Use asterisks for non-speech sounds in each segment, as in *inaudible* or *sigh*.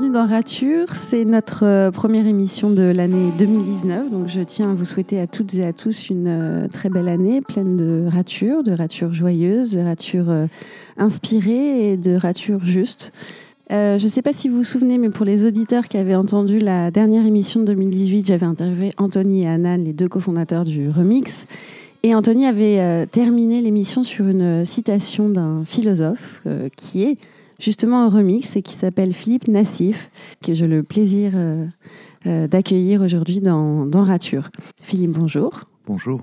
bienvenue dans Rature. C'est notre euh, première émission de l'année 2019. Donc je tiens à vous souhaiter à toutes et à tous une euh, très belle année pleine de ratures, de ratures joyeuses, de ratures euh, inspirées et de ratures justes. je ne sais pas si vous vous souvenez, mais pour les auditeurs qui avaient entendu la dernière émission de 2018, j'avais interviewé Anthony et Anna, les deux cofondateurs du Remix. Et Anthony avait terminé l'émission sur une citation d'un philosophe qui est justement un remix et qui s'appelle Philippe Nassif, que j'ai le plaisir euh, euh, d'accueillir aujourd'hui dans, dans, Rature. Philippe, bonjour. Bonjour.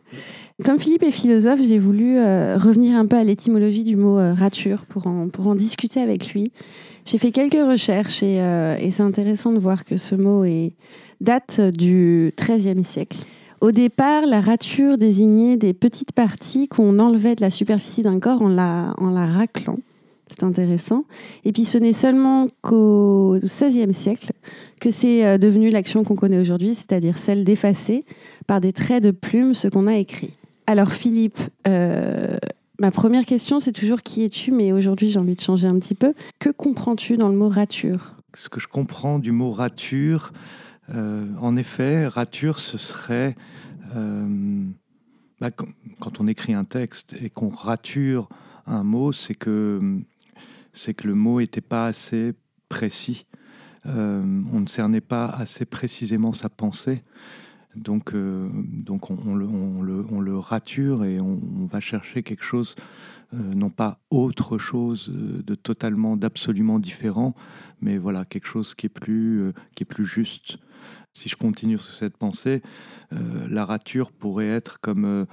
*laughs* Comme Philippe est philosophe, j'ai voulu euh, revenir un peu à l'étymologie du mot rature pour en, pour en discuter avec lui. J'ai fait quelques recherches et, et c'est intéressant de voir que ce mot est, date du XIIIe siècle. Au départ, la rature désignait des petites parties qu'on enlevait de la superficie d'un corps en la, en la raclant. Intéressant. Et puis ce n'est seulement qu'au XVIe siècle que c'est euh, devenu l'action qu'on connaît aujourd'hui, c'est-à-dire celle d'effacer par des traits de plume ce qu'on a écrit. Alors Philippe, euh, ma première question c'est toujours qui es-tu, mais aujourd'hui j'ai envie de changer un petit peu. Que comprends-tu dans le mot rature? Ce que je comprends du mot rature, euh, en effet, rature ce serait... Bah, quand on écrit un texte et qu'on rature un mot, c'est que c'est que le mot n'était pas assez précis. Euh, on ne cernait pas assez précisément sa pensée. Donc, euh, donc on, le, on, le, rature et on, va chercher quelque chose, euh, non pas autre chose de totalement, d'absolument différent, mais voilà, quelque chose qui est plus, qui est plus juste. Si je continue sur cette pensée, la rature pourrait être comme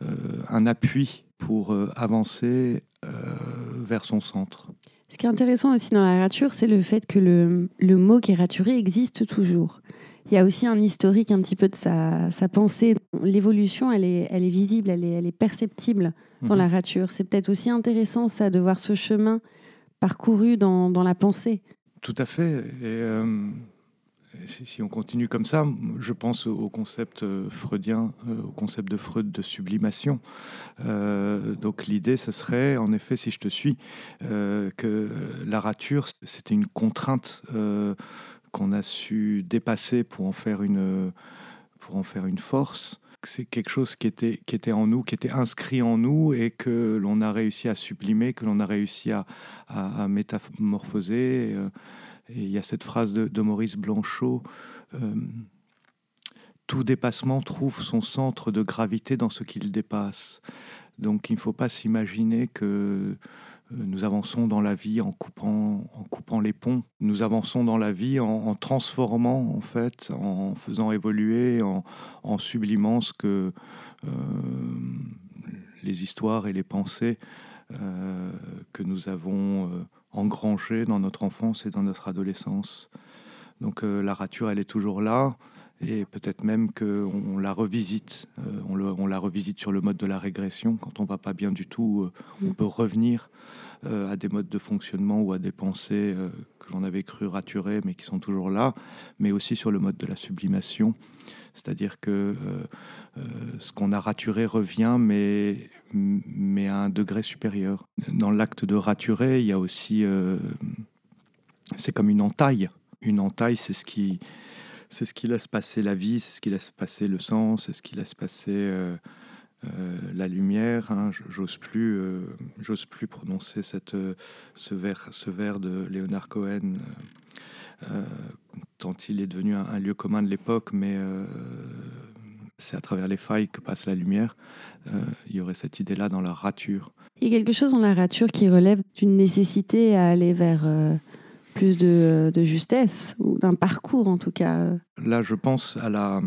un appui pour avancer vers son centre. Ce qui est intéressant aussi dans la rature, c'est le fait que le, le, mot qui est raturé existe toujours. Il y a aussi un historique un petit peu de sa, sa pensée. L'évolution, elle est, elle est visible, elle est, elle est perceptible dans la mhm. rature. C'est peut-être aussi intéressant, ça, de voir ce chemin parcouru dans, dans la pensée. Tout à fait. Et, euh, si, on continue comme ça, je pense au concept euh, freudien, euh, au concept de Freud de sublimation. Euh, donc l'idée, ce serait, en effet, si je te suis, que la rature, c'était une contrainte qu'on a su dépasser pour en faire une, pour en faire une force. C'est quelque chose qui était, qui était en nous, qui était inscrit en nous et que l'on a réussi à sublimer, que l'on a réussi à, métamorphoser. Et il y a cette phrase de, Maurice Blanchot euh, Tout dépassement trouve son centre de gravité dans ce qu'il dépasse. Donc il ne faut pas s'imaginer que euh, nous avançons dans la vie en coupant, en coupant les ponts. Nous avançons dans la vie en, transformant, en fait, en faisant évoluer, en, sublimant ce que euh, les histoires et les pensées que nous avons engrangé dans notre enfance et dans notre adolescence. Donc euh, la rature, elle est toujours là, et peut-être même qu'on la revisite. Euh, on, on, la revisite sur le mode de la régression. Quand on va pas bien du tout, euh, on peut revenir à des modes de fonctionnement ou à des pensées que l'on avait cru raturer, mais qui sont toujours là, mais aussi sur le mode de la sublimation. C'est-à-dire que ce qu'on a raturé revient, mais mais à un degré supérieur. Dans l'acte de raturer, il y a aussi, euh, c'est comme une entaille. Une entaille, c'est ce qui, c'est ce qui laisse passer la vie, c'est ce qui laisse passer le sang, c'est ce qui laisse passer euh, euh, la lumière. Hein. J'ose plus, j'ose plus prononcer cette, ce vers, ce vers de Léonard Cohen. tant il est devenu un, un lieu commun de l'époque, mais c'est à travers les failles que passe la lumière. Euh, il y aurait cette idée-là dans la rature. Il y a quelque chose dans la rature qui relève d'une nécessité à aller vers euh, plus de, justesse, ou d'un parcours en tout cas. Là, je pense à la,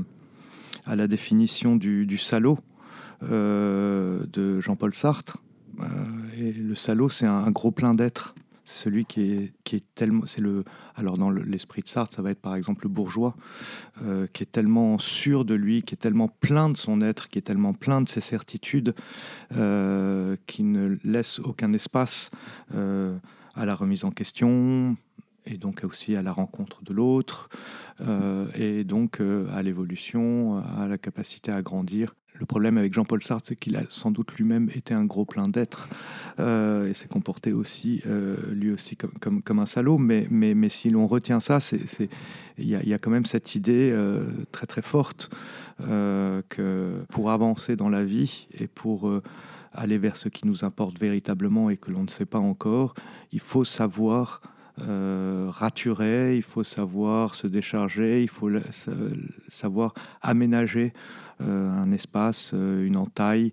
à la définition du, salaud euh, de Jean-Paul Sartre. et le salaud, c'est un gros plein d'être celui qui est, qui est tellement. C'est le, alors, dans l'esprit de Sartre, ça va être par exemple le bourgeois, euh, qui est tellement sûr de lui, qui est tellement plein de son être, qui est tellement plein de ses certitudes, euh, qui ne laisse aucun espace euh, à la remise en question, et donc aussi à la rencontre de l'autre, et donc à l'évolution, à la capacité à grandir. Le problème avec Jean-Paul Sartre, c'est qu'il a sans doute lui-même été un gros plein d'être euh, et s'est comporté aussi, euh, lui aussi, comme, un salaud. Mais, mais, mais si l'on retient ça, il y, a quand même cette idée euh, très très forte que pour avancer dans la vie et pour aller vers ce qui nous importe véritablement et que l'on ne sait pas encore, il faut savoir euh, raturer, il faut savoir se décharger, il faut savoir aménager un espace, euh, une entaille,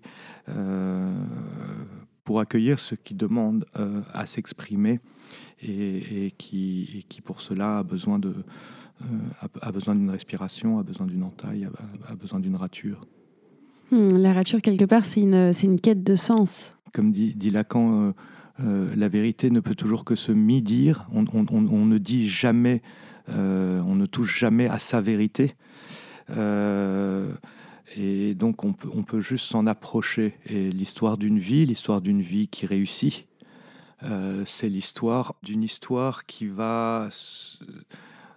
pour accueillir ce qui demande à s'exprimer et, qui, qui, pour cela a besoin de a, besoin d'une respiration, a besoin d'une entaille, a, besoin d'une rature. Hmm, la rature, quelque part, c'est une, une quête de sens. Comme dit, dit Lacan, euh, la vérité ne peut toujours que se mi-dire. On, ne dit jamais, euh, on ne touche jamais à sa vérité. Euh, et donc on peut, juste s'en approcher. Et l'histoire d'une vie, l'histoire d'une vie qui réussit, c'est l'histoire d'une histoire qui va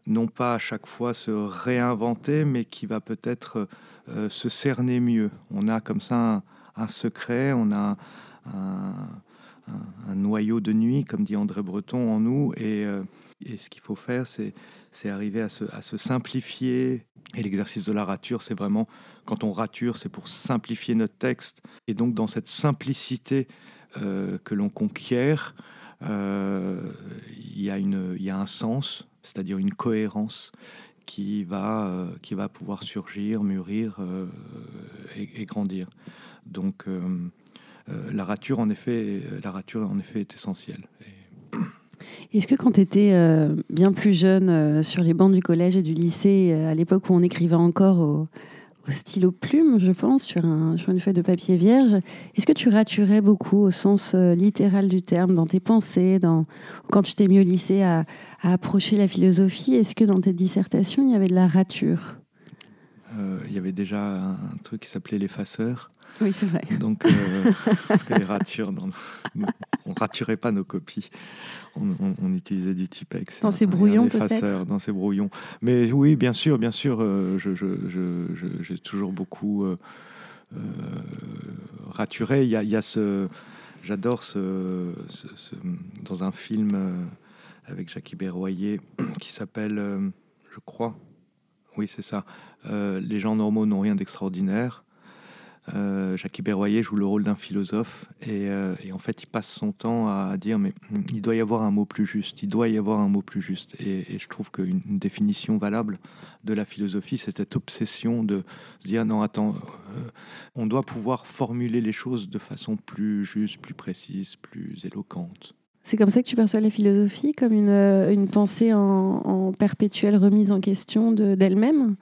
non pas à chaque fois se réinventer, mais qui va peut-être se cerner mieux. On a comme ça un, secret, on a un, un, noyau de nuit, comme dit André Breton, en nous. Et, euh, ce qu'il faut faire, c'est, arriver à se, simplifier. Et l'exercice de la rature, c'est vraiment, quand on rature, c'est pour simplifier notre texte. Et donc, dans cette simplicité euh, que l'on conquiert, euh, il y, a y a un sens, c'est-à-dire une cohérence qui va, qui va pouvoir surgir, mûrir et, et, grandir. Donc, euh, la rature, en effet, euh, la rature, en effet, est essentielle. Est-ce que quand tu étais euh, bien plus jeune sur les bancs du collège et du lycée, à l'époque où on écrivait encore au, stylo plume, je pense, sur, une feuille de papier vierge, est-ce que tu raturais beaucoup au sens littéral du terme dans tes pensées, quand tu t'es mis au lycée à, approcher la philosophie Est-ce que dans tes dissertations, il y avait de la rature? Il y avait déjà un truc qui s'appelait l'effaceur. Oui, c'est vrai. Donc, euh, parce que les ratures, dans, on raturait pas nos copies. On, utilisait du Tipex. Dans ces brouillons, peut-être Dans ces brouillons. Mais oui, bien sûr, bien sûr. Euh, je, j'ai toujours beaucoup euh, raturé. Il y a, il y a ce... J'adore ce, Dans un film avec Jackie Berroyer *clears throat* qui s'appelle, je crois, oui, c'est ça. les gens normaux n'ont rien d'extraordinaire. Euh, Jacques Berroyer joue le rôle d'un philosophe euh, et, en fait il passe son temps à dire mais il doit y avoir un mot plus juste, il doit y avoir un mot plus juste et, je trouve qu'une définition valable de la philosophie c'est cette obsession de se dire non attends euh, on doit pouvoir formuler les choses de façon plus juste, plus précise, plus éloquente. C'est comme ça que tu perçois la philosophie, comme une, pensée en, perpétuelle remise en question d'elle-même?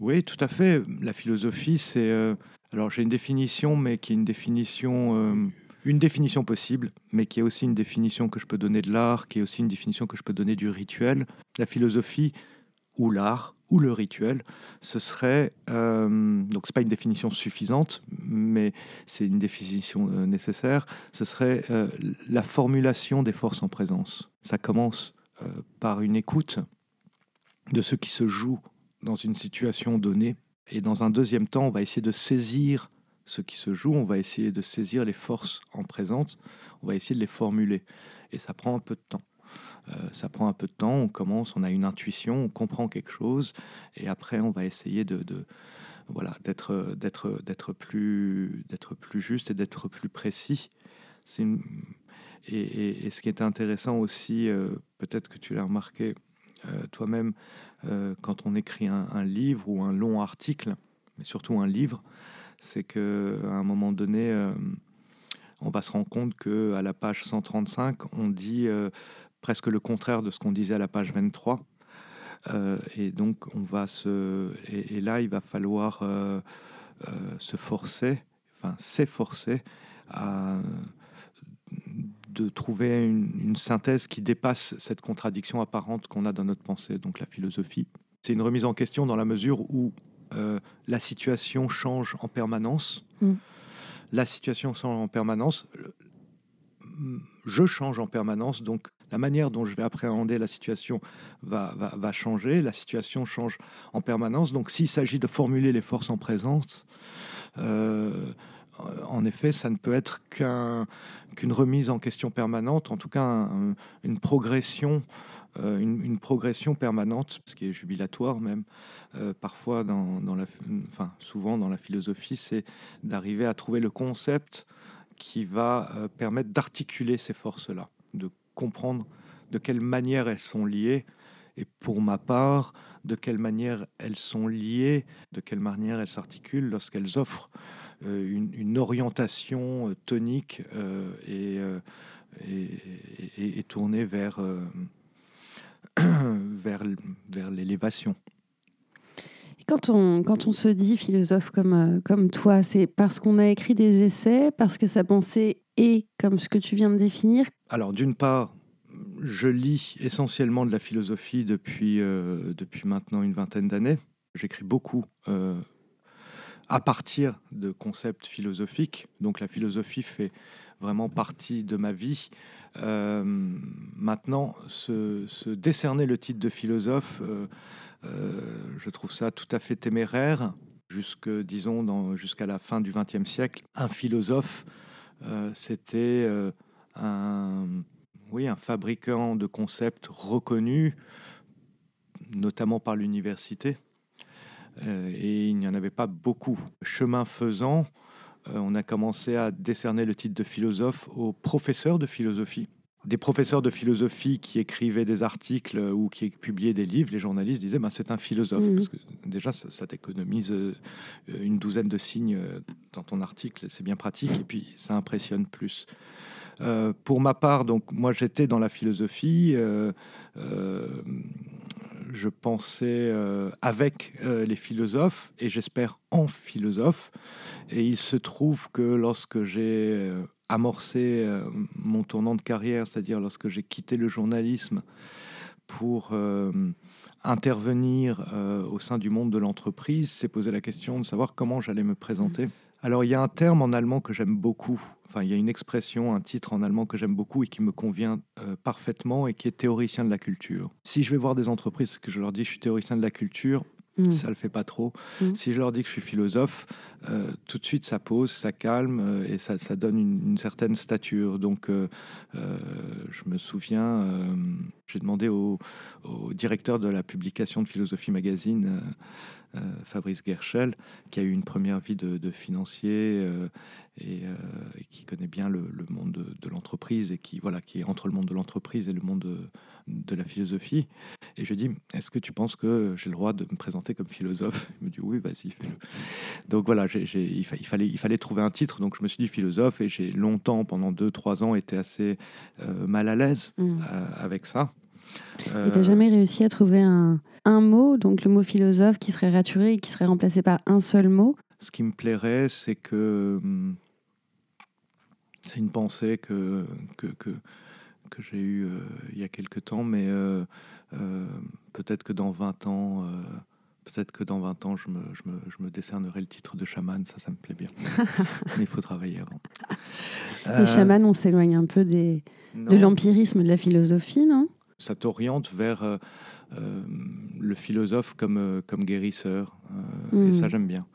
Oui, tout à fait. La philosophie, c'est... Euh, alors j'ai une définition, mais qui est une définition... Euh, une définition possible, mais qui est aussi une définition que je peux donner de l'art, qui est aussi une définition que je peux donner du rituel. La philosophie, ou l'art, ou le rituel, ce serait... Euh, donc c'est pas une définition suffisante, mais c'est une définition nécessaire. Ce serait la formulation des forces en présence. Ça commence par une écoute de ce qui se joue dans une situation donnée. Et dans un deuxième temps, on va essayer de saisir ce qui se joue, on va essayer de saisir les forces en présence, on va essayer de les formuler. Et ça prend un peu de temps. Euh, ça prend un peu de temps, on commence, on a une intuition, on comprend quelque chose, et après on va essayer de, voilà, d'être, d'être, d'être, plus, d'être plus juste et d'être plus précis. C'est et, ce qui est intéressant aussi, euh, peut-être que tu l'as remarqué euh, toi-même, euh, quand on écrit un, livre ou un long article, mais surtout un livre, c'est qu'à un moment donné, euh, on va se rendre compte que à la page 135, on dit presque le contraire de ce qu'on disait à la page 23. et donc, on va se. Et, là, il va falloir se forcer, enfin, s'efforcer à de trouver une, synthèse qui dépasse cette contradiction apparente qu'on a dans notre pensée, donc la philosophie. C'est une remise en question dans la mesure où euh, la situation change en permanence. Mm. La situation change en permanence. Je change en permanence, donc la manière dont je vais appréhender la situation va, va, changer. La situation change en permanence. Donc s'il s'agit de formuler les forces en présence, euh, en effet, ça ne peut être qu'une remise en question permanente, en tout cas une progression. Euh, une, progression permanente, ce qui est jubilatoire même, euh, parfois dans, enfin souvent dans la philosophie, c'est d'arriver à trouver le concept qui va permettre d'articuler ces forces-là, de comprendre de quelle manière elles sont liées, et pour ma part, de quelle manière elles sont liées, de quelle manière elles s'articulent lorsqu'elles offrent euh, une, orientation euh, tonique euh, et, et, tournée vers, *clears throat* vers, vers l'élévation. Quand on, quand on se dit philosophe comme, comme toi, c'est parce qu'on a écrit des essais, parce que sa pensée est comme ce que tu viens de définir? Alors, d'une part, je lis essentiellement de la philosophie depuis, euh, depuis maintenant une vingtaine d'années. J'écris beaucoup euh, à partir de concepts philosophiques. Donc la philosophie fait vraiment partie de ma vie. Euh, maintenant, se, décerner le titre de philosophe, je trouve ça tout à fait téméraire. Jusque, disons, jusqu'à la fin du XXe siècle, un philosophe, c'était un fabricant de concepts reconnu, notamment par l'université. Euh, et il n'y en avait pas beaucoup. Chemin faisant, euh, on a commencé à décerner le titre de philosophe aux professeurs de philosophie. Des professeurs de philosophie qui écrivaient des articles ou qui publiaient des livres, les journalistes disaient ben, c'est un philosophe. Mmh. Parce que déjà, ça, ça t'économise euh, une douzaine de signes dans ton article, c'est bien pratique, et puis ça impressionne plus. Euh, pour ma part, donc moi j'étais dans la philosophie. Euh, euh, je pensais avec les philosophes et j'espère en philosophe. Et il se trouve que lorsque j'ai amorcé mon tournant de carrière, c'est-à-dire lorsque j'ai quitté le journalisme pour intervenir au sein du monde de l'entreprise, c'est poser la question de savoir comment j'allais me présenter. Alors il y a un terme en allemand que j'aime beaucoup Enfin, il y a une expression, un titre en allemand que j'aime beaucoup et qui me convient euh, parfaitement et qui est théoricien de la culture. Si je vais voir des entreprises que je leur dis je suis théoricien de la culture, mm. ça le fait pas trop. Mm. Si je leur dis que je suis philosophe, euh, tout de suite ça pose, ça calme euh, et ça, ça donne une, certaine stature. Donc, je me souviens, j'ai demandé au, au, directeur de la publication de Philosophie Magazine Fabrice Gerschel, qui a eu une première vie de, financier euh, euh, et, qui connaît bien le, monde de, l'entreprise et qui, voilà, qui est entre le monde de l'entreprise et le monde de, la philosophie. Et je dis, est-ce que tu penses que j'ai le droit de me présenter comme philosophe? Il me dit, oui, vas-y, fais-le. Donc voilà, il, fallait, il fallait trouver un titre, donc je me suis dit philosophe et j'ai longtemps, pendant deux, trois ans, été assez mal à l'aise mmh. avec ça. Et t'as jamais réussi à trouver un, un, mot, donc le mot philosophe, qui serait raturé et qui serait remplacé par un seul mot? Ce qui me plairait, c'est que hum, c'est une pensée que, que, que, que j'ai eue euh, il y a quelque temps, mais euh, euh, peut-être que dans 20 ans, peut-être que dans 20 ans, je me, je, me, je me, décernerai le titre de chaman, ça, ça me plaît bien. *laughs* mais il faut travailler avant. Les chamans, on s'éloigne un peu des, de l'empirisme de la philosophie, non? Ça t'oriente vers euh, euh, le philosophe comme, euh, comme guérisseur. Et ça, hmm. j'aime bien.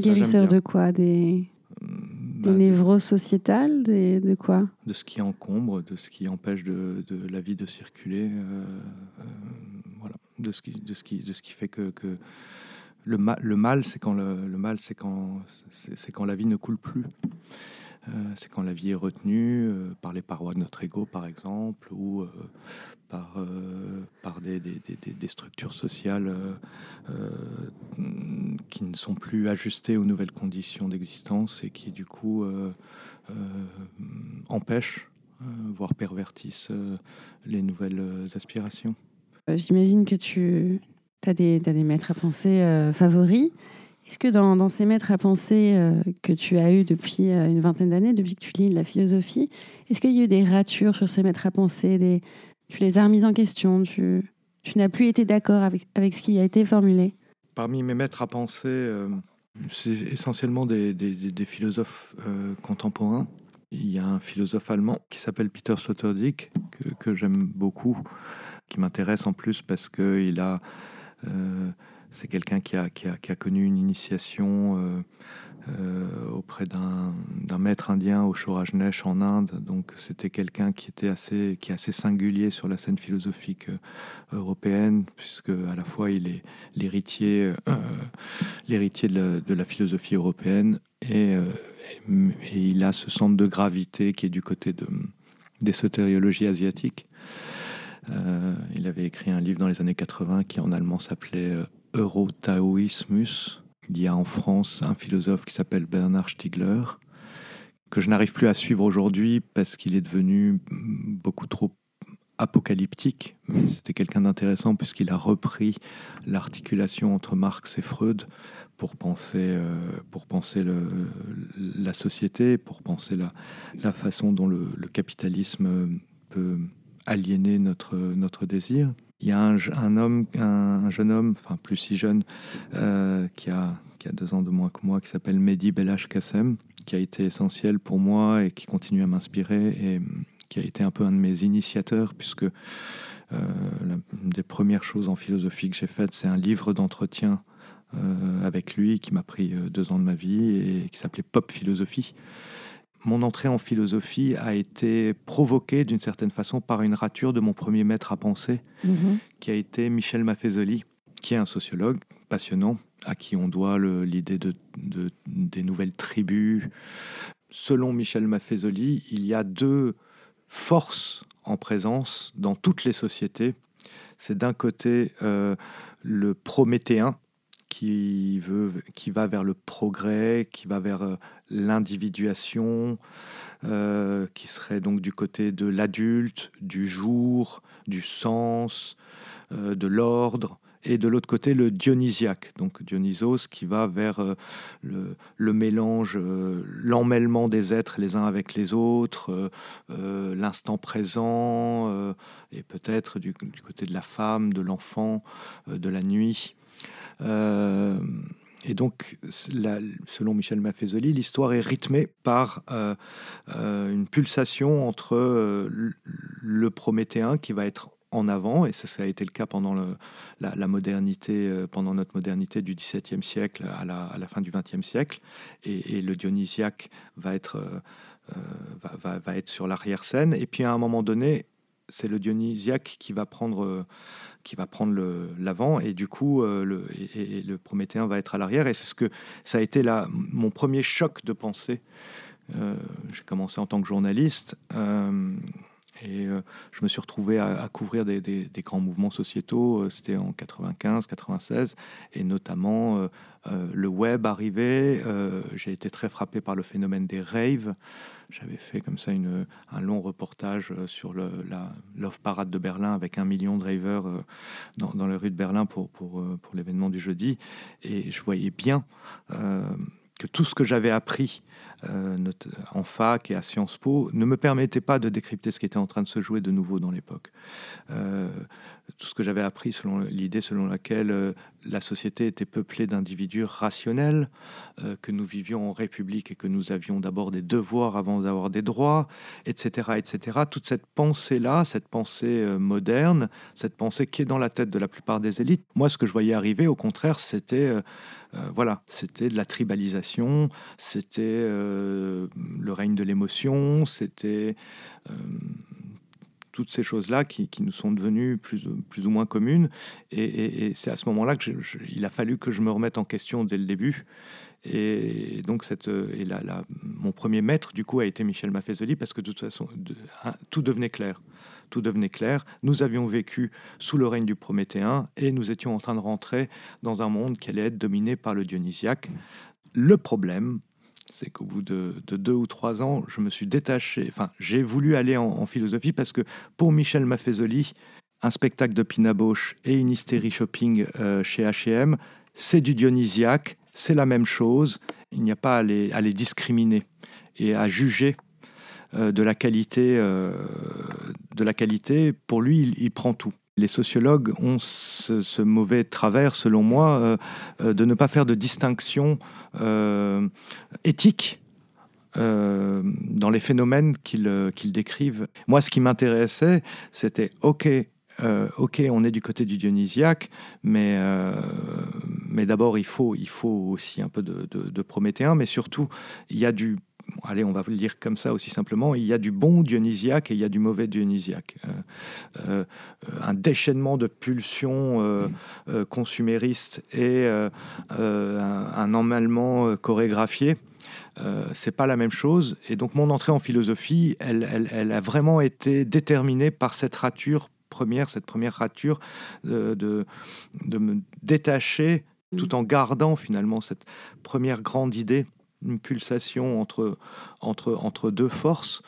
guérisseur de quoi? Des, bah, des névroses sociétales des, De quoi? De ce qui encombre, de ce qui empêche de, de la vie de circuler. voilà. De ce, qui, de, ce qui, de ce qui fait que, que le, mal, le mal, c'est quand, le, le mal, quand, c'est quand la vie ne coule plus. Euh, c'est quand la vie est retenue euh, par les parois de notre ego, par exemple, ou euh, par, par des, des, des, structures sociales qui ne sont plus ajustées aux nouvelles conditions d'existence et qui, du coup, empêchent, voire pervertissent les nouvelles aspirations. J'imagine que tu as des, as des maîtres à penser favoris. Est-ce que dans, ces maîtres à penser euh, que tu as eu depuis euh, une vingtaine d'années, depuis que tu lis de la philosophie, est-ce qu'il y a eu des ratures sur ces maîtres à penser. Tu les as remises en question Tu, n'as plus été d'accord avec, ce qui a été formulé? Parmi mes maîtres à penser, euh, c'est essentiellement des, philosophes contemporains. Il y a un philosophe allemand qui s'appelle Peter Sloterdijk, que, j'aime beaucoup, qui m'intéresse en plus parce que il a, c'est quelqu'un qui a, connu une initiation euh, euh, auprès d'un maître indien au Shorajnesh en Inde. Donc c'était quelqu'un qui était assez, est assez singulier sur la scène philosophique euh, européenne, puisque à la fois il est l'héritier, de, la philosophie européenne et, et, il a ce centre de gravité qui est du côté de, des sotériologies asiatiques. il avait écrit un livre dans les années 80 qui en allemand s'appelait Eurotaoismus il y a en France un philosophe qui s'appelle Bernard Stiegler, que je n'arrive plus à suivre aujourd'hui parce qu'il est devenu beaucoup trop apocalyptique. C'était quelqu'un d'intéressant puisqu'il a repris l'articulation entre Marx et Freud pour penser, euh, pour penser la société, pour penser la, la façon dont le, le, capitalisme peut aliéner notre, notre désir il y a un, homme, un, jeune homme, enfin plus si jeune, euh, qui, a, deux ans de moins que moi, qui s'appelle Mehdi Belash Kassem, qui a été essentiel pour moi et qui continue à m'inspirer et qui a été un peu un de mes initiateurs, puisque euh, une des premières choses en philosophie que j'ai faites, c'est un livre d'entretien euh, avec lui qui m'a pris deux ans de ma vie et qui s'appelait Pop Philosophie mon entrée en philosophie a été provoquée d'une certaine façon par une rature de mon premier maître à penser, mhm. qui a été Michel Maffezoli, qui est un sociologue passionnant, à qui on doit l'idée de, des nouvelles tribus. Selon Michel Maffezoli, il y a deux forces en présence dans toutes les sociétés. C'est d'un côté euh, le prométhéen, qui, veut, qui va vers le progrès, qui va vers euh, l'individuation, euh, qui serait donc du côté de l'adulte, du jour, du sens, euh, de l'ordre, et de l'autre côté le dionysiaque, donc Dionysos qui va vers le, mélange, l'emmêlement des êtres les uns avec les autres, l'instant présent, et peut-être du, côté de la femme, de l'enfant, de la nuit. Euh, et donc, selon Michel Maffezoli, l'histoire est rythmée par euh, euh, une pulsation entre le prométhéen qui va être en avant, et ça, a été le cas pendant la, modernité, pendant notre modernité du XVIIe siècle à la, fin du XXe siècle, et, le dionysiaque va être, va, être sur l'arrière-scène, et puis à un moment donné, c'est le dionysiaque qui va prendre qui va prendre l'avant et du coup euh, le, et, le prométhéen va être à l'arrière et c'est ce que ça a été là mon premier choc de pensée. Euh, j'ai commencé en tant que journaliste euh, et je me suis retrouvé à, couvrir des, grands mouvements sociétaux c'était en 95 96 et notamment le web arrivait j'ai été très frappé par le phénomène des raves j'avais fait comme ça un long reportage euh, sur le, la Love Parade de Berlin avec un million de drivers euh, dans, dans les rues de Berlin pour, euh, pour l'événement du jeudi. Et je voyais bien que tout ce que j'avais appris euh, en fac et à Sciences Po ne me permettait pas de décrypter ce qui était en train de se jouer de nouveau dans l'époque. Euh, tout ce que j'avais appris selon l'idée selon laquelle euh, la société était peuplée d'individus rationnels, que nous vivions en République et que nous avions d'abord des devoirs avant d'avoir des droits, etc., etc. Toute cette pensée-là, cette pensée moderne, cette pensée qui est dans la tête de la plupart des élites, moi, ce que je voyais arriver, au contraire, c'était voilà, c'était de la tribalisation, c'était le règne de l'émotion, c'était euh, toutes ces choses-là qui, nous sont devenues plus, ou moins communes. Et, c'est à ce moment-là qu'il a fallu que je me remette en question dès le début. Et donc, cette, et mon premier maître, du coup, a été Michel Maffezoli, parce que de toute façon, tout devenait clair. Tout devenait clair. Nous avions vécu sous le règne du Prométhéen et nous étions en train de rentrer dans un monde qui allait être dominé par le Dionysiaque. Le problème, c'est qu'au bout de, deux ou trois ans, je me suis détaché, enfin, j'ai voulu aller en, philosophie parce que pour Michel Maffezoli, un spectacle de Pina Bausch et une hystérie shopping euh, chez H&M, c'est du dionysiaque, c'est la même chose, il n'y a pas à les, discriminer et à juger euh, de, la qualité, euh, de la qualité. Pour lui, il prend tout les sociologues ont ce, mauvais travers, selon moi, euh, euh, de ne pas faire de distinction euh, éthique dans les phénomènes qu'ils décrivent. Moi, ce qui m'intéressait, c'était, OK, ok, on est du côté du dionysiaque, mais, mais d'abord, il faut, il faut aussi un peu de, de, de prométhéen, mais surtout, il y a du allez, on va le dire comme ça aussi simplement, il y a du bon dionysiaque et il y a du mauvais dionysiaque. Euh, euh, un déchaînement de pulsions euh, consuméristes et un, un, emmalement chorégraphié. c'est pas la même chose. Et donc mon entrée en philosophie, elle, elle, a vraiment été déterminée par cette rature première, cette première rature de, de, de me détacher tout en gardant finalement cette première grande idée une pulsation entre, entre, entre deux forces.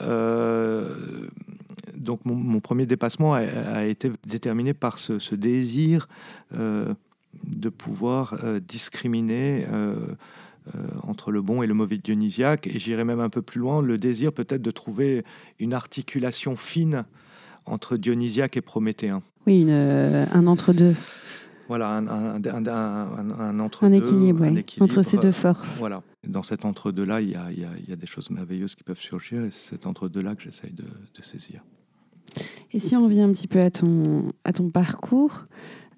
Euh, donc mon, premier dépassement a, été déterminé par ce, désir euh, de pouvoir euh, discriminer entre le bon et le mauvais dionysiaque. Et j'irai même un peu plus loin, le désir peut-être de trouver une articulation fine entre dionysiaque et prométhéen. Oui, un entre-deux. Voilà, un, un, un, entre un équilibre, entre ces deux forces. Voilà. Dans cet entre-deux-là, il y, a, des choses merveilleuses qui peuvent surgir et c'est cet entre-deux-là que j'essaye de, saisir. Et si on revient un petit peu à ton, à ton parcours,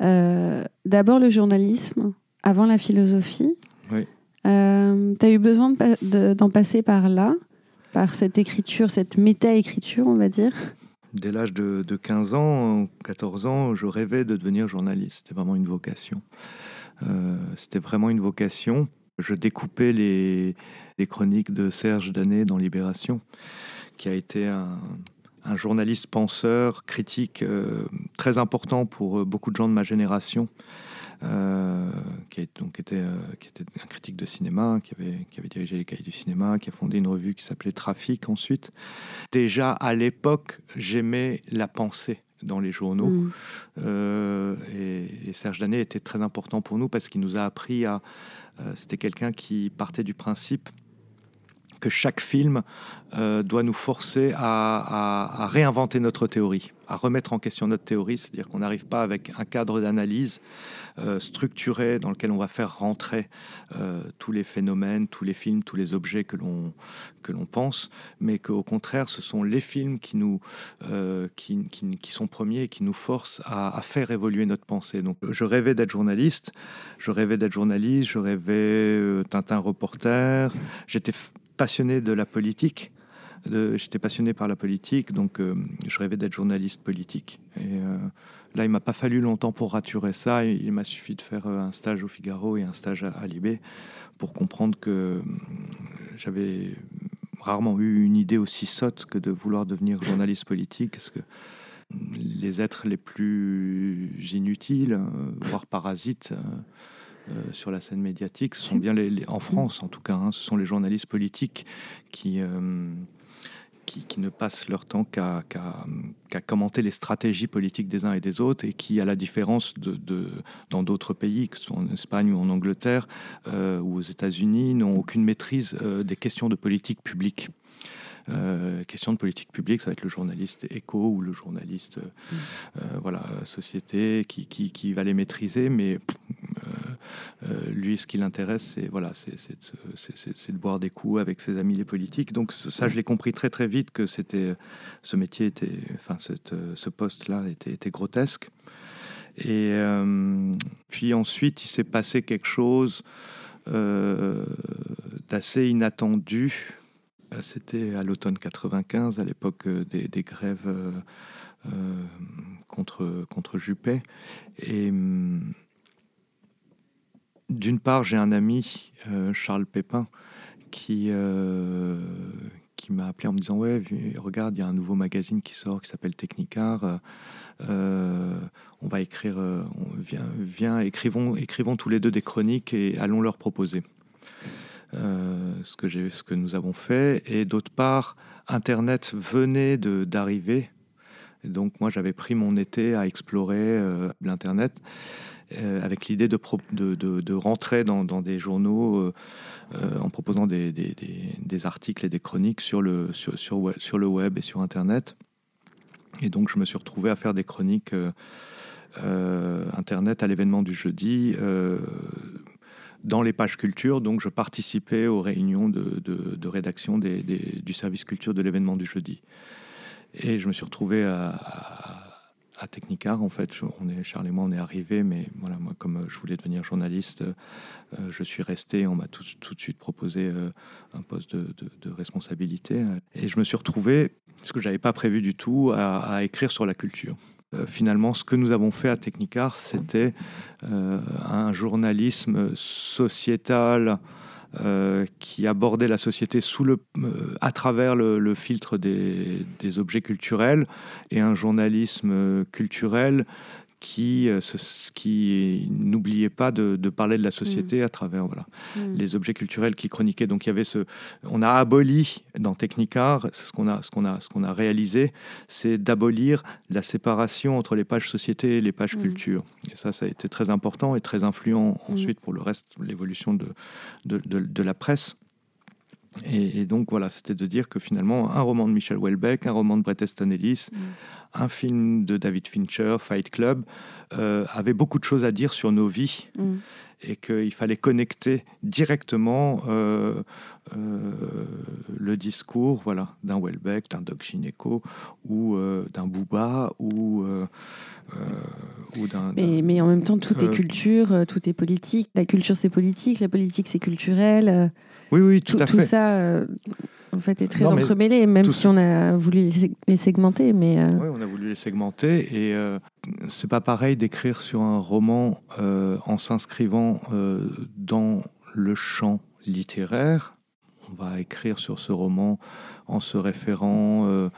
euh, d'abord le journalisme, avant la philosophie. Oui. Euh, tu as eu besoin d'en passer par là, par cette écriture, cette méta-écriture, on va dire? Dès l'âge de, 15 ans, 14 ans, je rêvais de devenir journaliste. C'était vraiment une vocation. Euh, c'était vraiment une vocation. Je découpais les, chroniques de Serge Danet dans Libération, qui a été un, journaliste penseur, critique euh, très important pour euh, beaucoup de gens de ma génération. Euh, qui, donc était, euh, qui était un critique de cinéma, qui avait, qui avait dirigé les cahiers du cinéma, qui a fondé une revue qui s'appelait Trafic ensuite. Déjà à l'époque, j'aimais la pensée dans les journaux. Mm. Euh, et, Serge Danet était très important pour nous parce qu'il nous a appris à... C'était quelqu'un qui partait du principe que chaque film doit nous forcer à, réinventer notre théorie, à remettre en question notre théorie, c'est-à-dire qu'on n'arrive pas avec un cadre d'analyse euh, structuré dans lequel on va faire rentrer euh, tous les phénomènes, tous les films, tous les objets que l'on que l'on pense, mais qu'au contraire, ce sont les films qui nous qui, qui, sont premiers et qui nous forcent à, à, faire évoluer notre pensée. Donc, je rêvais d'être journaliste, je rêvais d'être journaliste, je rêvais Tintin reporter, j'étais passionné de la politique. J'étais passionné par la politique, donc euh, je rêvais d'être journaliste politique. Et euh, là, il m'a pas fallu longtemps pour raturer ça. Il, m'a suffi de faire euh, un stage au Figaro et un stage à, Libé pour comprendre que j'avais rarement eu une idée aussi sotte que de vouloir devenir journaliste politique. Parce que les êtres les plus inutiles, voire parasites, euh, sur la scène médiatique, ce sont bien les, en France en tout cas, hein, ce sont les journalistes politiques qui, euh, qui, ne passent leur temps qu'à commenter les stratégies politiques des uns et des autres et qui, à la différence de, dans d'autres pays, que ce soit en Espagne ou en Angleterre euh, ou aux États-Unis, n'ont aucune maîtrise des questions de politique publique. Euh, question de politique publique, ça va être le journaliste éco ou le journaliste mm. voilà, société qui, qui, qui, va les maîtriser, mais euh, lui, ce qui l'intéresse, c'est voilà, c'est de boire des coups avec ses amis les politiques. Donc ça, je l'ai compris très très vite que c'était ce métier était, enfin ce poste-là était, était, grotesque. Et euh, puis ensuite, il s'est passé quelque chose euh, d'assez inattendu. C'était à l'automne 95, à l'époque des, des, grèves contre, contre Juppé. Et hum, d'une part, j'ai un ami, euh, Charles Pépin, qui, euh, qui m'a appelé en me disant Ouais, regarde, il y a un nouveau magazine qui sort qui s'appelle Technicar. Euh, on va écrire, on vient, vient, écrivons, écrivons tous les deux des chroniques et allons leur proposer. ce, que ce que nous avons fait. Et d'autre part, Internet venait d'arriver. Donc moi, j'avais pris mon été à explorer l'Internet. Euh, avec l'idée de, rentrer dans, des journaux euh, euh, en proposant des, articles et des chroniques sur, le web et sur Internet. Et donc je me suis retrouvé à faire des chroniques Internet à l'événement du jeudi. dans les pages culture. Donc, je participais aux réunions de, rédaction du service culture de l'événement du jeudi. Et je me suis retrouvé à, Technicar, en fait. on est, Charles et moi, on est arrivés, mais voilà, moi, comme je voulais devenir journaliste, euh, je suis resté. On m'a tout, de suite proposé euh, un poste de, responsabilité. Et je me suis retrouvé, ce que je n'avais pas prévu du tout, à écrire sur la culture. Euh, finalement, ce que nous avons fait à Technicar, c'était euh, un journalisme sociétal euh, qui abordait la société sous le, à travers le, filtre des, des, objets culturels et un journalisme culturel qui, euh, qui n'oubliait pas de, parler de la société mm. à travers voilà, mm. les objets culturels qui chroniquaient. Donc il y avait ce, on a aboli dans Technicar, ce qu'on a, ce qu'on a, ce qu'on a réalisé, c'est d'abolir la séparation entre les pages société et les pages mm. culture. Et ça, ça a été très important et très influent ensuite pour le reste, l'évolution de, de, de, la presse. Et, donc voilà, c'était de dire que finalement, un roman de Michel Houellebecq, un roman de Bret Easton Ellis, un film de David Fincher, Fight Club, euh, avait beaucoup de choses à dire sur nos vies mm. et qu'il fallait connecter directement euh, euh, le discours voilà, d'un Welbeck, d'un Doc Gineco ou d'un Booba ou, ou d'un... Mais, mais, en même temps, tout est culture, tout est politique. La culture, c'est politique, la politique, c'est culturel. Oui, oui, tout, à fait. Tout ça en fait, est très entremêlé, même si on a voulu les segmenter. Mais euh, Oui, on a voulu les segmenter. Et euh, c'est pas pareil d'écrire sur un roman euh, en s'inscrivant dans le champ littéraire. On va écrire sur ce roman en se référant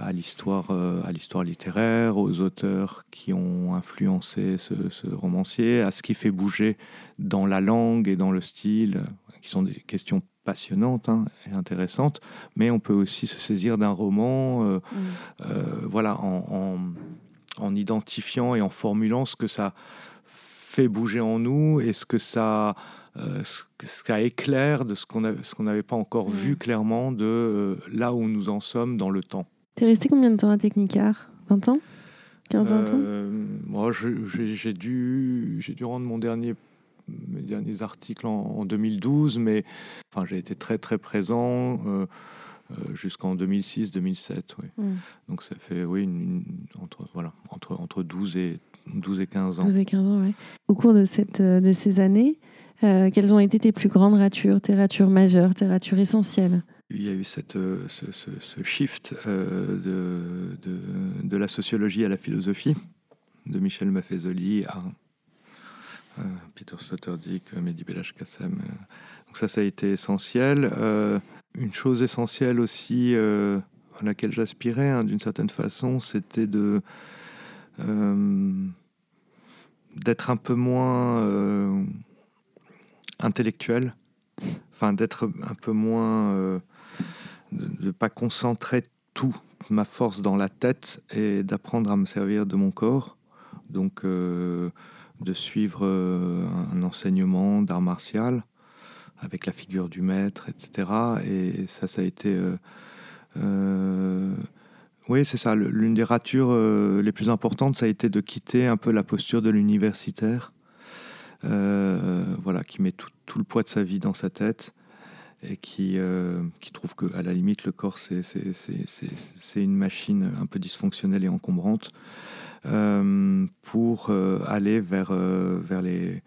à l'histoire, à l'histoire littéraire, aux auteurs qui ont influencé ce, ce, romancier, à ce qui fait bouger dans la langue et dans le style, qui sont des questions passionnante hein, et intéressante, mais on peut aussi se saisir d'un roman, euh, mm. euh, voilà, en, en, identifiant et en formulant ce que ça fait bouger en nous et ce que ça, euh, ce, ça éclaire de ce qu'on ce qu'on n'avait pas encore mm. vu clairement de là où nous en sommes dans le temps. Tu es resté combien de temps à Technicart 20 ans? 15 ans? Moi, j'ai dû, dû rendre mon dernier mes derniers articles en, 2012, mais enfin, j'ai été très très présent euh, euh, jusqu'en 2006-2007. Oui. Hmm. Donc ça fait oui, entre, voilà, entre, entre 12, et, 12 et 15 ans. 12 et 15 ans, oui. Au cours de, cette, euh, de ces années, quelles ont été tes plus grandes ratures, tes ratures majeures, tes ratures essentielles? Il y a eu cette, ce, ce, shift de, de, de, la sociologie à la philosophie, de Michel Maffezoli à, Peter Sloterdijk, euh, Mehdi Belach Kassem. Euh. Donc ça, ça a été essentiel. une chose essentielle aussi à laquelle j'aspirais, hein, d'une certaine façon, c'était de d'être un peu moins intellectuel, enfin d'être un peu moins, de ne pas concentrer toute ma force dans la tête et d'apprendre à me servir de mon corps. Donc de suivre euh, un enseignement d'art martial avec la figure du maître, etc. Et ça, ça a été... Euh, euh, oui, c'est ça. L'une des ratures les plus importantes, ça a été de quitter un peu la posture de l'universitaire, voilà, qui met tout, le poids de sa vie dans sa tête et qui, qui trouve que à la limite le corps c'est une machine un peu dysfonctionnelle et encombrante pour euh, aller vers, euh, vers, les,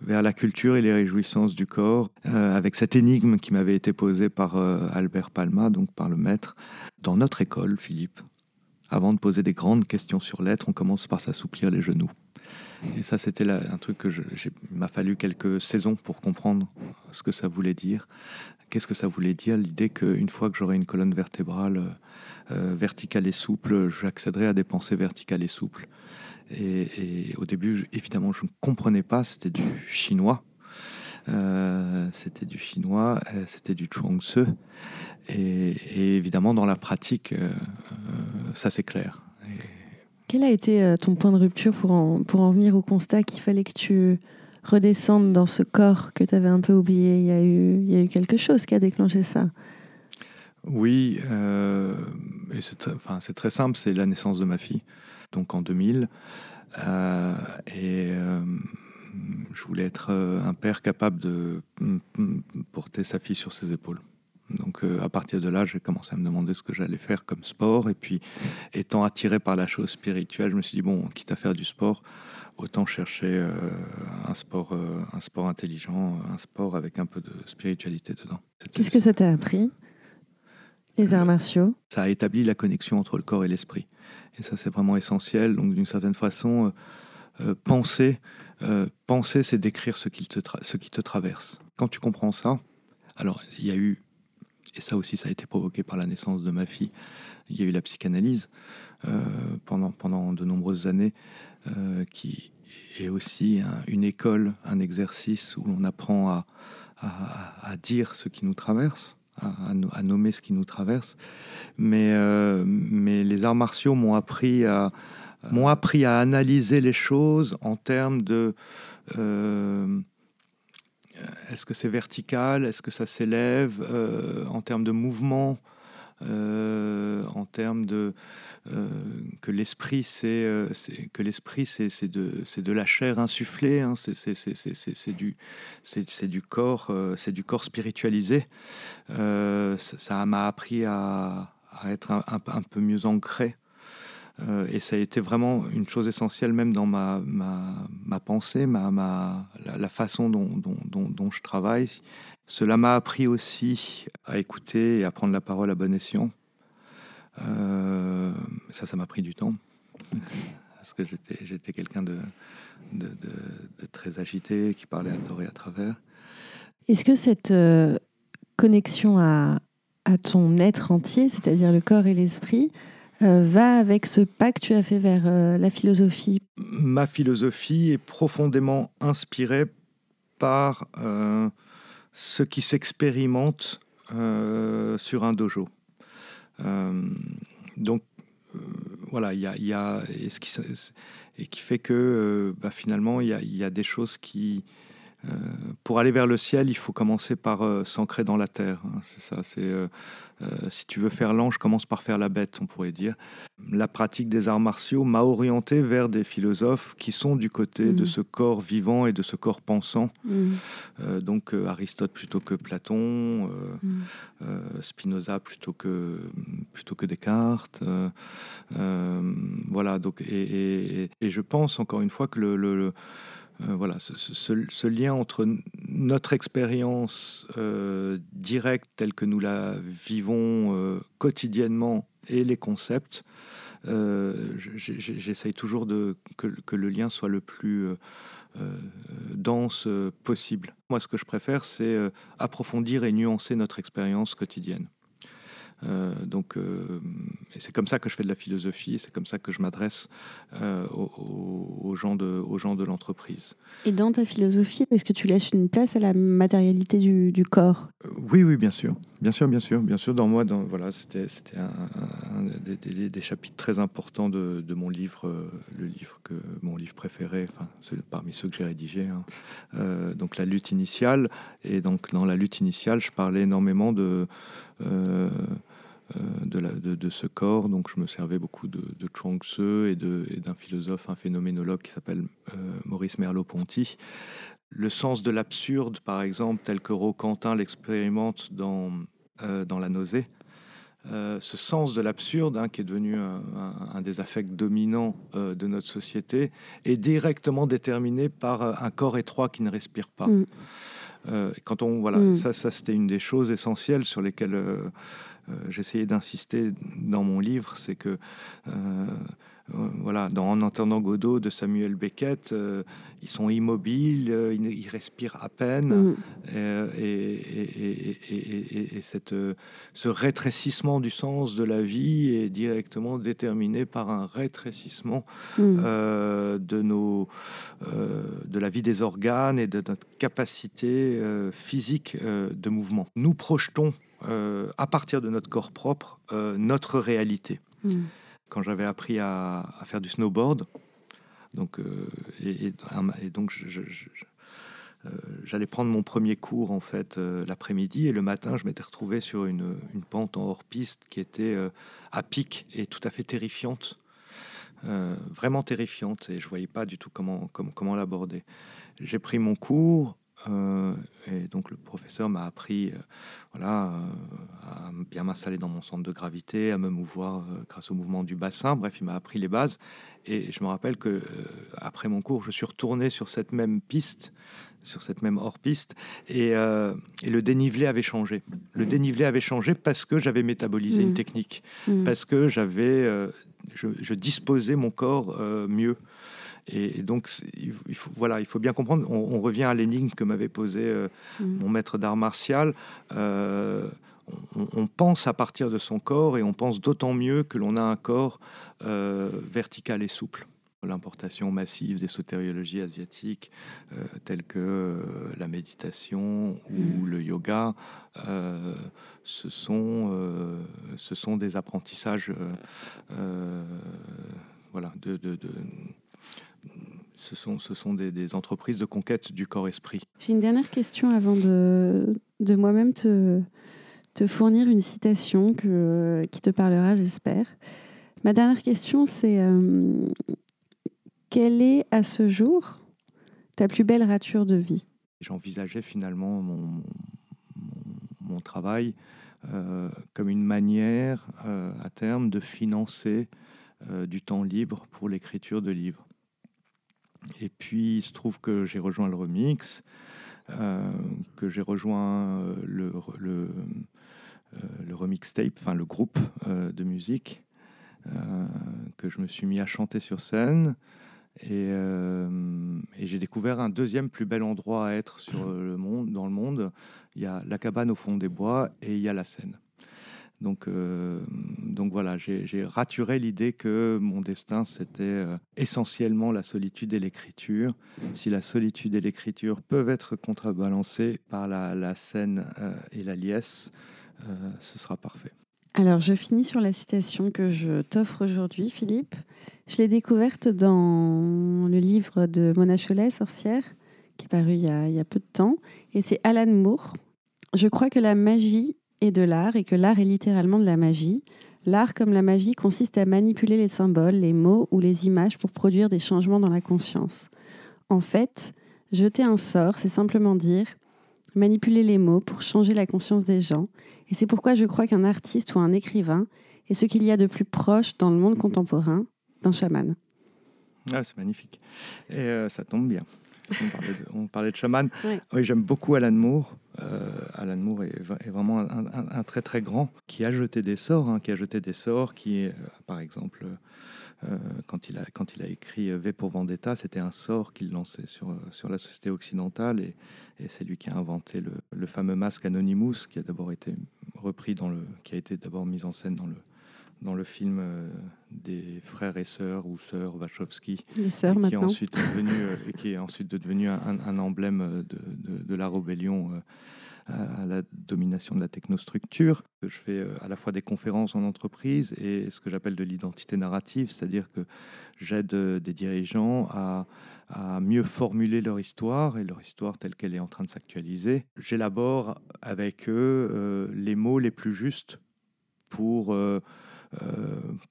vers la culture et les réjouissances du corps, avec cette énigme qui m'avait été posée par Albert Palma, donc par le maître. Dans notre école, Philippe, avant de poser des grandes questions sur l'être, on commence par s'assouplir les genoux. Et ça, c'était un truc que m'a fallu quelques saisons pour comprendre ce que ça voulait dire. Qu'est-ce que ça voulait dire L'idée qu'une fois que j'aurais une colonne vertébrale euh, verticale et souple, j'accéderai à des pensées verticales et souples? Et, au début, évidemment, je ne comprenais pas, c'était du chinois. Euh, c'était du chinois, euh, c'était du chuang tzu. Et, évidemment, dans la pratique, ça c'est clair. Quel a été ton point de rupture pour pour en venir au constat qu'il fallait que tu redescendes dans ce corps que tu avais un peu oublié il y, a eu, quelque chose qui a déclenché ça oui, euh, et c'est très simple, c'est la naissance de ma fille, donc en 2000. Euh, et euh, je voulais être un père capable de porter sa fille sur ses épaules. Donc à partir de là, j'ai commencé à me demander ce que j'allais faire comme sport. Et puis, étant attiré par la chose spirituelle, je me suis dit, bon, quitte à faire du sport, autant chercher un, sport, un sport intelligent, un sport avec un peu de spiritualité dedans. Qu'est-ce que ça t'a appris les arts martiaux? Ça a établi la connexion entre le corps et l'esprit. Et ça, c'est vraiment essentiel. Donc, d'une certaine façon, euh, euh, penser, euh, penser, c'est décrire ce qui, te ce qui te traverse. Quand tu comprends ça, alors il y a eu, et ça aussi, ça a été provoqué par la naissance de ma fille, il y a eu la psychanalyse pendant, pendant de nombreuses années, qui est aussi une école, un exercice où l'on apprend à, dire ce qui nous traverse à, nommer ce qui nous traverse. Mais, euh, mais les arts martiaux m'ont appris à, m'ont appris à analyser les choses en termes de euh, est-ce que c'est vertical, est-ce que ça s'élève, euh, en termes de mouvement, en termes de euh, que l'esprit, c'est euh, que l'esprit, c'est de, de la chair insufflée, hein, c'est du, du corps, euh, c'est du corps spiritualisé. ça m'a appris à, être un, un, peu mieux ancré. et ça a été vraiment une chose essentielle même dans ma, ma, ma pensée, ma, ma, la, façon dont, dont, dont, je travaille. Cela m'a appris aussi à écouter et à prendre la parole à bon escient. Euh, ça, ça m'a pris du temps. Parce que j'étais quelqu'un de, de, très agité, qui parlait à tort et à travers. Est-ce que cette euh, connexion à, à, ton être entier, c'est-à-dire le corps et l'esprit, euh, va avec ce pas que tu as fait vers la philosophie? Ma philosophie est profondément inspirée par ce qui s'expérimente sur un dojo. Euh, donc euh, voilà, il y a, et, qui, fait que euh, bah, finalement il y a, des choses qui pour aller vers le ciel, il faut commencer par s'ancrer dans la terre. Hein. c'est ça. C'est si tu veux faire l'ange, commence par faire la bête, on pourrait dire la pratique des arts martiaux m'a orienté vers des philosophes qui sont du côté de mm. ce corps vivant et de ce corps pensant. Mm. Euh, donc euh, Aristote plutôt que Platon, euh, mm. Spinoza plutôt que, plutôt que Descartes. voilà, donc, et, je pense encore une fois que le, voilà, ce, lien entre notre expérience directe telle que nous la vivons quotidiennement et les concepts, euh, j'essaye toujours que, le lien soit le plus euh, euh, dense possible. Moi, ce que je préfère, c'est approfondir et nuancer notre expérience quotidienne. Euh, donc, euh, et c'est comme ça que je fais de la philosophie, c'est comme ça que je m'adresse euh, aux, gens de, aux gens de l'entreprise. Et dans ta philosophie, est-ce que tu laisses une place à la matérialité du, du corps? Oui, oui, bien sûr, bien sûr, bien sûr, bien sûr. Dans moi, dans, voilà, c'était, un, des, des, chapitres très importants de, de, mon livre, le livre que mon livre préféré, enfin, parmi ceux que j'ai rédigés. Hein. donc la lutte initiale, et donc dans la lutte initiale, je parlais énormément de euh, de, la, de, ce corps. Donc je me servais beaucoup de, de Chuang Tzu et d'un philosophe, un phénoménologue qui s'appelle euh, Maurice Merleau-Ponty. Le sens de l'absurde, par exemple, tel que Roquentin l'expérimente dans, dans La nausée, ce sens de l'absurde, hein, qui est devenu un, des affects dominants de notre société, est directement déterminé par un corps étroit qui ne respire pas. Mm. Euh, quand on, voilà, mm. ça, ça c'était une des choses essentielles sur lesquelles euh, euh, j'essayais d'insister dans mon livre, c'est que euh, voilà, dans En entendant Godot de Samuel Beckett, euh, ils sont immobiles, euh, ils, respirent à peine, et, cette, ce rétrécissement du sens de la vie est directement déterminé par un rétrécissement mm. de, nos, de la vie des organes et de notre capacité physique de mouvement. Nous projetons à partir de notre corps propre notre réalité. Mm quand j'avais appris à, faire du snowboard. Donc, euh, et, donc, euh, j'allais prendre mon premier cours en fait euh, l'après-midi et le matin, je m'étais retrouvé sur une, pente en hors-piste qui était à pic et tout à fait terrifiante. vraiment terrifiante et je voyais pas du tout comment, comment, comment l'aborder. J'ai pris mon cours euh, et donc le professeur m'a appris euh, voilà, euh, à bien m'installer dans mon centre de gravité, à me mouvoir grâce au mouvement du bassin. Bref, il m'a appris les bases. Et je me rappelle que après mon cours, je suis retourné sur cette même piste, sur cette même hors-piste, et, et, le dénivelé avait changé. Le dénivelé avait changé parce que j'avais métabolisé une mmh. technique, mmh. parce que j'avais, je, je, disposais mon corps mieux. Et, donc, il faut, voilà, il faut bien comprendre, on, revient à l'énigme que m'avait posé euh, mm. mon maître d'art martial. Euh, on, pense à partir de son corps et on pense d'autant mieux que l'on a un corps euh, vertical et souple. L'importation massive des sotériologies asiatiques telles que la méditation ou mm. le yoga, ce, sont, ce sont des apprentissages voilà, de, de, de ce sont, ce sont des, entreprises de conquête du corps-esprit. J'ai une dernière question avant de, de moi-même te, te fournir une citation que, qui te parlera, j'espère. Ma dernière question, c'est euh, quelle est à ce jour ta plus belle rature de vie? J'envisageais finalement mon, mon, travail euh, comme une manière euh, à terme de financer du temps libre pour l'écriture de livres. Et puis, il se trouve que j'ai rejoint le remix, euh, que j'ai rejoint euh, le, euh, le, remix tape, enfin le groupe de musique, que je me suis mis à chanter sur scène. Et, j'ai découvert un deuxième plus bel endroit à être sur le monde, dans le monde. Il y a la cabane au fond des bois et il y a la Seine. Donc, euh, donc voilà, j'ai raturé l'idée que mon destin, c'était euh, essentiellement la solitude et l'écriture. Si la solitude et l'écriture peuvent être contrebalancées par la, scène euh, et la liesse, ce sera parfait. Alors, je finis sur la citation que je t'offre aujourd'hui, Philippe. Je l'ai découverte dans le livre de Mona Cholet, Sorcière, qui est paru il y a, il y a peu de temps. Et c'est Alan Moore. Je crois que la magie et de l'art et que l'art est littéralement de la magie. L'art, comme la magie, consiste à manipuler les symboles, les mots ou les images pour produire des changements dans la conscience. En fait, jeter un sort, c'est simplement dire manipuler les mots pour changer la conscience des gens. Et c'est pourquoi je crois qu'un artiste ou un écrivain est ce qu'il y a de plus proche dans le monde contemporain d'un chaman. Ah, c'est magnifique. Et euh, ça tombe bien. On parlait de, chaman. Oui, j'aime beaucoup Alan Moore. Euh, Alan Moore est, vraiment un, très très grand qui a jeté des sorts, hein, qui a jeté des sorts, qui, euh, par exemple, euh, quand, il a, quand il a écrit V pour Vendetta, c'était un sort qu'il lançait sur, sur la société occidentale et, c'est lui qui a inventé le, le, fameux masque Anonymous qui a d'abord été repris dans le, qui a été d'abord mis en scène dans le, dans le film euh, des frères et sœurs ou sœurs Wachowski, Les sœurs, qui, est ensuite devenu, euh, qui est ensuite devenu un, emblème de, de, la rébellion euh, à la domination de la technostructure. Je fais à la fois des conférences en entreprise et ce que j'appelle de l'identité narrative, c'est-à-dire que j'aide des dirigeants à, à, mieux formuler leur histoire et leur histoire telle qu'elle est en train de s'actualiser. J'élabore avec eux les mots les plus justes pour euh,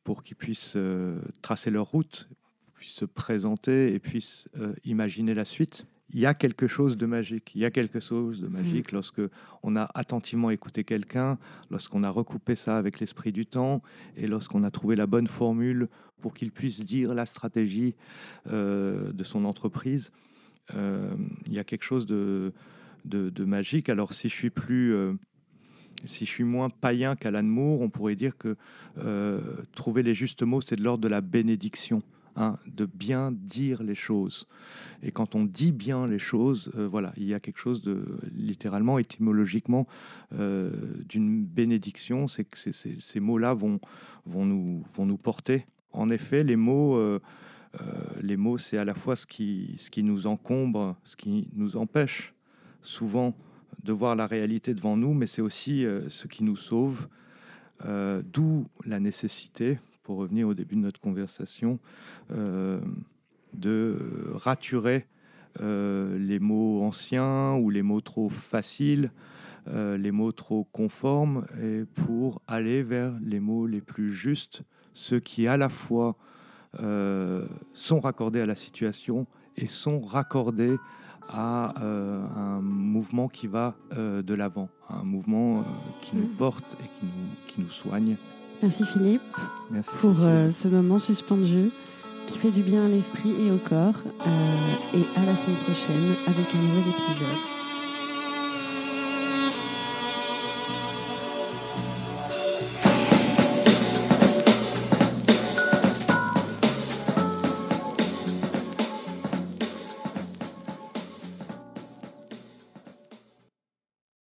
pour qu'ils puissent euh, tracer leur route, puissent se présenter et puissent euh, imaginer la suite il y a quelque chose de magique. Il y a quelque chose de magique mm. lorsque on a attentivement écouté quelqu'un, lorsqu'on a recoupé ça avec l'esprit du temps et lorsqu'on a trouvé la bonne formule pour qu'il puisse dire la stratégie de son entreprise. il y a quelque chose de, de, magique. Alors si je suis plus si je suis moins païen qu'Alan Moore, on pourrait dire que euh, trouver les justes mots, c'est de l'ordre de la bénédiction, hein, de bien dire les choses. Et quand on dit bien les choses, euh, voilà, il y a quelque chose de littéralement, étymologiquement, euh, d'une bénédiction. C'est que ces mots-là vont, nous, porter. En effet, les mots, les mots, c'est à la fois ce qui nous encombre, ce qui nous empêche souvent de voir la réalité devant nous, mais c'est aussi euh, ce qui nous sauve, euh, d'où la nécessité, pour revenir au début de notre conversation, euh, de raturer les mots anciens ou les mots trop faciles, les mots trop conformes, et pour aller vers les mots les plus justes, ceux qui à la fois sont raccordés à la situation et sont raccordés à un mouvement qui va de l'avant, un mouvement qui nous mm. porte et qui nous, qui nous soigne. Merci Philippe Merci pour ce moment suspendu qui fait du bien à l'esprit et au corps. et à la semaine prochaine avec un nouvel épisode.